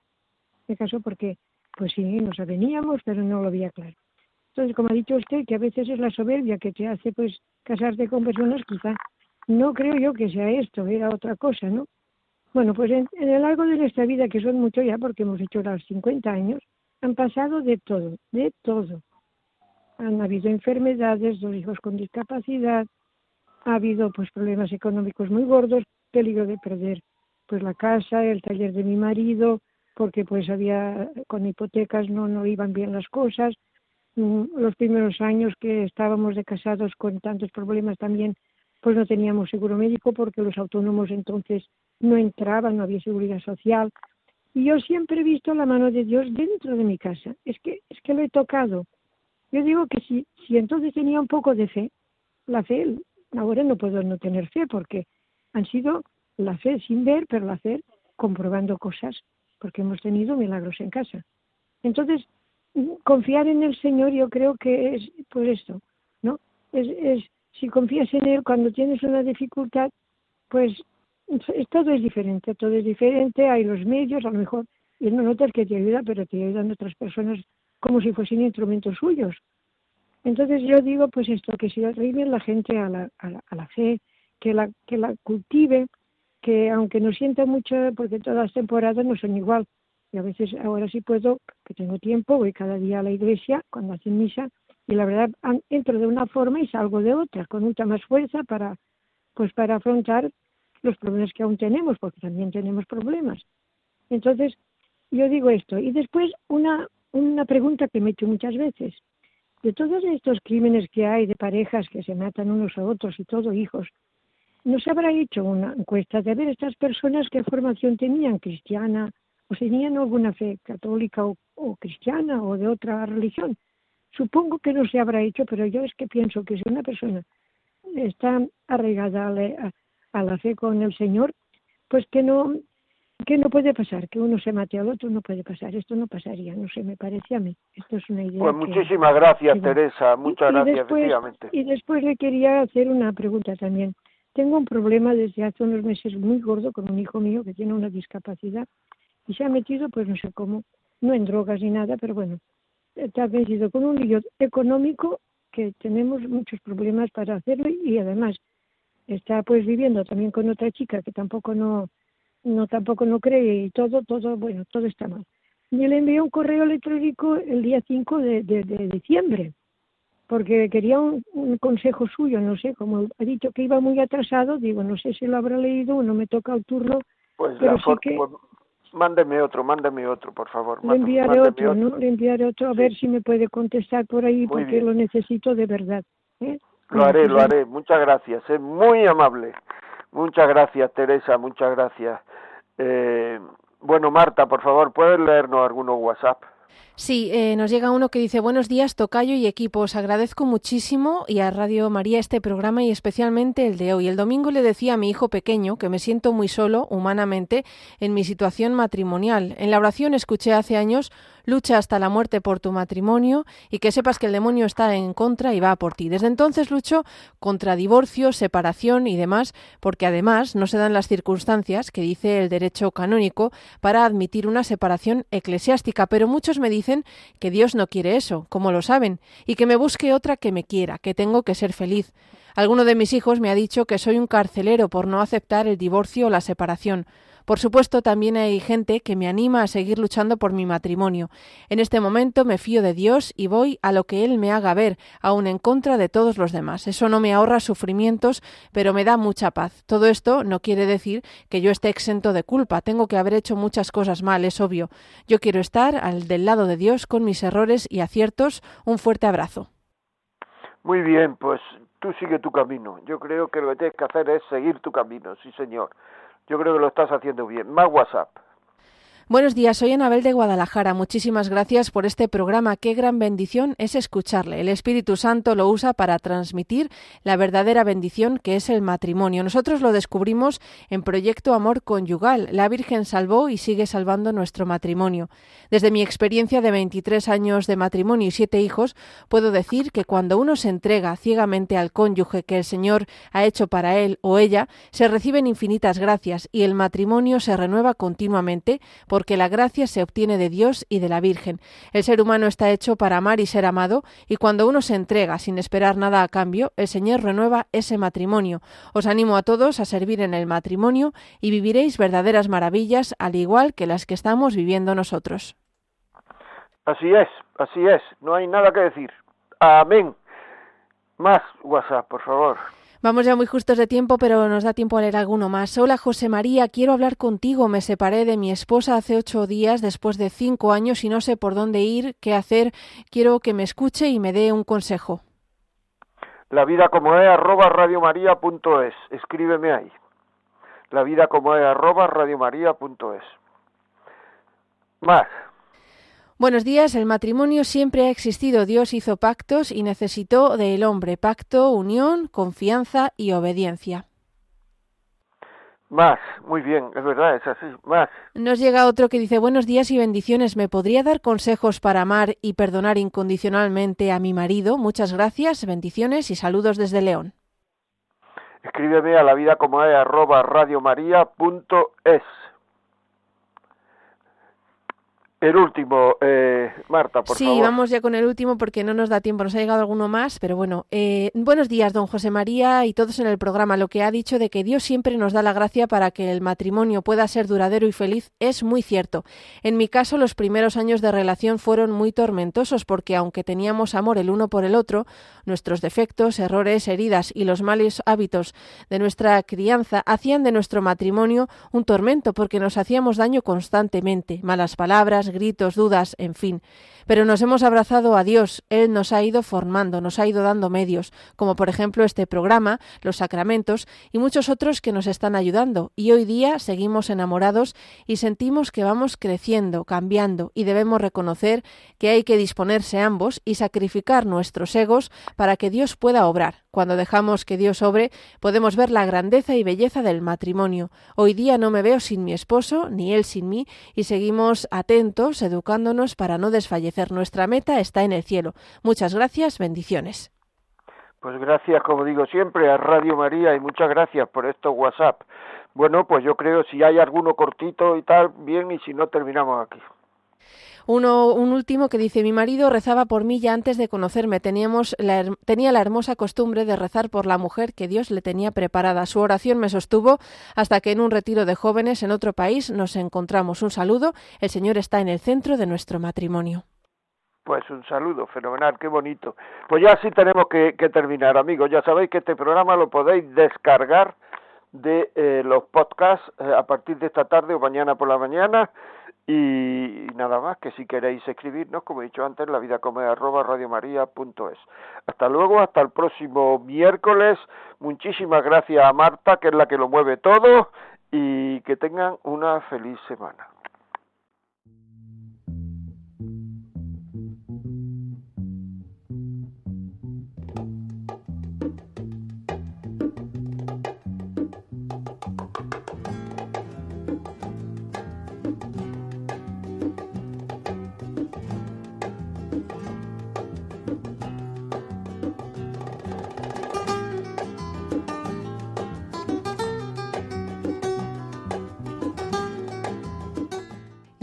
Me caso porque, pues sí, nos aveníamos, pero no lo veía claro. Entonces, como ha dicho usted, que a veces es la soberbia que te hace, pues, casarte con personas, quizá. No creo yo que sea esto, era otra cosa, ¿no? Bueno, pues en, en el largo de nuestra vida, que son mucho ya, porque hemos hecho los 50 años, han pasado de todo, de todo. Han habido enfermedades, dos hijos con discapacidad, ha habido pues problemas económicos muy gordos, peligro de perder pues la casa, el taller de mi marido, porque pues había con hipotecas no no iban bien las cosas. Mm, los primeros años que estábamos de casados con tantos problemas también pues no teníamos seguro médico porque los autónomos entonces no entraban, no había seguridad social Y yo siempre he visto la mano de Dios dentro de mi casa. Es que, es que lo he tocado. Yo digo que si, si entonces tenía un poco de fe, la fe, ahora no puedo no tener fe porque han sido la fe sin ver, pero la fe comprobando cosas, porque hemos tenido milagros en casa. Entonces, confiar en el Señor yo creo que es pues esto, ¿no? Es, es si confías en Él cuando tienes una dificultad, pues todo es diferente, todo es diferente, hay los medios, a lo mejor, y no notas que te ayuda, pero te ayudan otras personas como si fuesen instrumentos suyos. Entonces yo digo pues esto, que si arriben la gente a la, a la, a la fe, que la, que la cultive, que aunque no sienta mucho, porque todas las temporadas no son igual, y a veces ahora sí puedo, que tengo tiempo, voy cada día a la iglesia cuando hacen misa, y la verdad entro de una forma y salgo de otra, con mucha más fuerza para, pues para afrontar los problemas que aún tenemos, porque también tenemos problemas. Entonces, yo digo esto. Y después una, una pregunta que me he hecho muchas veces. De todos estos crímenes que hay de parejas que se matan unos a otros y todo, hijos, ¿no se habrá hecho una encuesta de ver estas personas qué formación tenían, cristiana, o tenían alguna fe católica o, cristiana o de otra religión? Supongo que no se habrá hecho, pero yo es que pienso que si una persona está arraigada a, a la fe con el Señor, pues que no que no puede pasar, que uno se mate al otro no puede pasar, esto no pasaría, no sé, me parece a mí, esto es una idea. Pues muchísimas gracias Teresa, muchas gracias efectivamente. Y después le quería hacer una pregunta también. Tengo un problema desde hace unos meses muy gordo con un hijo mío que tiene una discapacidad y se ha metido, pues no sé cómo, no en drogas ni nada, pero bueno, está vencido con un lío económico que tenemos muchos problemas para hacerlo y además está pues viviendo también con otra chica que tampoco no, no tampoco no cree y todo, todo, bueno, todo está mal. Y le envié un correo electrónico el día 5 de, de, diciembre, porque quería un, consejo suyo, no sé, como ha dicho que iba muy atrasado, digo, no sé si lo habrá leído o no me toca el turno. Pues pero sí que... Pues, mándeme otro, mándeme otro, por favor. Le enviaré otro, ¿no? Le enviaré otro, a ver si me puede contestar por ahí, porque lo necesito de verdad. ¿eh? Lo haré, lo haré. Muchas gracias. Es muy amable. Muchas gracias, Teresa. Muchas gracias. Eh, bueno, Marta, por favor, ¿puedes leernos algunos WhatsApp? Sí, eh, nos llega uno que dice buenos días, Tocayo y equipo. Os agradezco muchísimo y a Radio María este programa y especialmente el de hoy. El domingo le decía a mi hijo pequeño que me siento muy solo, humanamente, en mi situación matrimonial. En la oración escuché hace años lucha hasta la muerte por tu matrimonio y que sepas que el demonio está en contra y va por ti. Desde entonces lucho contra divorcio, separación y demás, porque además no se dan las circunstancias que dice el derecho canónico para admitir una separación eclesiástica, pero muchos me dicen que Dios no quiere eso, como lo saben, y que me busque otra que me quiera, que tengo que ser feliz. Alguno de mis hijos me ha dicho que soy un carcelero por no aceptar el divorcio o la separación. Por supuesto, también hay gente que me anima a seguir luchando por mi matrimonio. En este momento me fío de Dios y voy a lo que Él me haga ver, aun en contra de todos los demás. Eso no me ahorra sufrimientos, pero me da mucha paz. Todo esto no quiere decir que yo esté exento de culpa. Tengo que haber hecho muchas cosas mal, es obvio. Yo quiero estar al del lado de Dios con mis errores y aciertos. Un fuerte abrazo. Muy bien, pues tú sigue tu camino. Yo creo que lo que tienes que hacer es seguir tu camino, sí señor. Yo creo que lo estás haciendo bien. Más WhatsApp. Buenos días, soy Anabel de Guadalajara. Muchísimas gracias por este programa. Qué gran bendición es escucharle. El Espíritu Santo lo usa para transmitir la verdadera bendición que es el matrimonio. Nosotros lo descubrimos en Proyecto Amor Conyugal. La Virgen salvó y sigue salvando nuestro matrimonio. Desde mi experiencia de 23 años de matrimonio y siete hijos, puedo decir que cuando uno se entrega ciegamente al cónyuge que el Señor ha hecho para él o ella, se reciben infinitas gracias y el matrimonio se renueva continuamente porque la gracia se obtiene de Dios y de la Virgen. El ser humano está hecho para amar y ser amado, y cuando uno se entrega sin esperar nada a cambio, el Señor renueva ese matrimonio. Os animo a todos a servir en el matrimonio y viviréis verdaderas maravillas, al igual que las que estamos viviendo nosotros. Así es, así es, no hay nada que decir. Amén. Más WhatsApp, por favor. Vamos ya muy justos de tiempo, pero nos da tiempo a leer alguno más. Hola José María, quiero hablar contigo. Me separé de mi esposa hace ocho días después de cinco años y no sé por dónde ir, qué hacer. Quiero que me escuche y me dé un consejo. La vida como es arroba radiomaria.es. Escríbeme ahí. La vida como es arroba radiomaria.es. Más. Buenos días. El matrimonio siempre ha existido. Dios hizo pactos y necesitó del hombre pacto, unión, confianza y obediencia. Más, muy bien, es verdad, es así, más. Nos llega otro que dice, buenos días y bendiciones, ¿me podría dar consejos para amar y perdonar incondicionalmente a mi marido? Muchas gracias, bendiciones y saludos desde León. Escríbeme a la vida como es arroba radiomaria.es. El último, eh, Marta, por favor. Sí, vamos ya con el último porque no nos da tiempo, nos ha llegado alguno más, pero bueno. Eh, buenos días, don José María y todos en el programa. Lo que ha dicho de que Dios siempre nos da la gracia para que el matrimonio pueda ser duradero y feliz es muy cierto. En mi caso, los primeros años de relación fueron muy tormentosos porque aunque teníamos amor el uno por el otro, nuestros defectos, errores, heridas y los malos hábitos de nuestra crianza hacían de nuestro matrimonio un tormento porque nos hacíamos daño constantemente, malas palabras, gritos, dudas, en fin. Pero nos hemos abrazado a Dios, Él nos ha ido formando, nos ha ido dando medios, como por ejemplo este programa, los sacramentos y muchos otros que nos están ayudando. Y hoy día seguimos enamorados y sentimos que vamos creciendo, cambiando, y debemos reconocer que hay que disponerse ambos y sacrificar nuestros egos para que Dios pueda obrar. Cuando dejamos que Dios obre, podemos ver la grandeza y belleza del matrimonio. Hoy día no me veo sin mi esposo, ni él sin mí, y seguimos atentos, educándonos para no desfallecer. Nuestra meta está en el cielo. Muchas gracias, bendiciones. Pues gracias, como digo siempre, a Radio María y muchas gracias por estos WhatsApp. Bueno, pues yo creo si hay alguno cortito y tal, bien, y si no, terminamos aquí. Uno, un último que dice, mi marido rezaba por mí ya antes de conocerme. Teníamos tenía la hermosa costumbre de rezar por la mujer que Dios le tenía preparada. Su oración me sostuvo hasta que en un retiro de jóvenes en otro país nos encontramos. Un saludo. El Señor está en el centro de nuestro matrimonio. Pues un saludo, fenomenal, qué bonito. Pues ya sí tenemos que, terminar, amigos. Ya sabéis que este programa lo podéis descargar de eh, los podcasts eh, a partir de esta tarde o mañana por la mañana y, nada más, que si queréis escribirnos, como he dicho antes, la vida come arroba radiomaria.es. Hasta luego, hasta el próximo miércoles. Muchísimas gracias a Marta, que es la que lo mueve todo, y que tengan una feliz semana.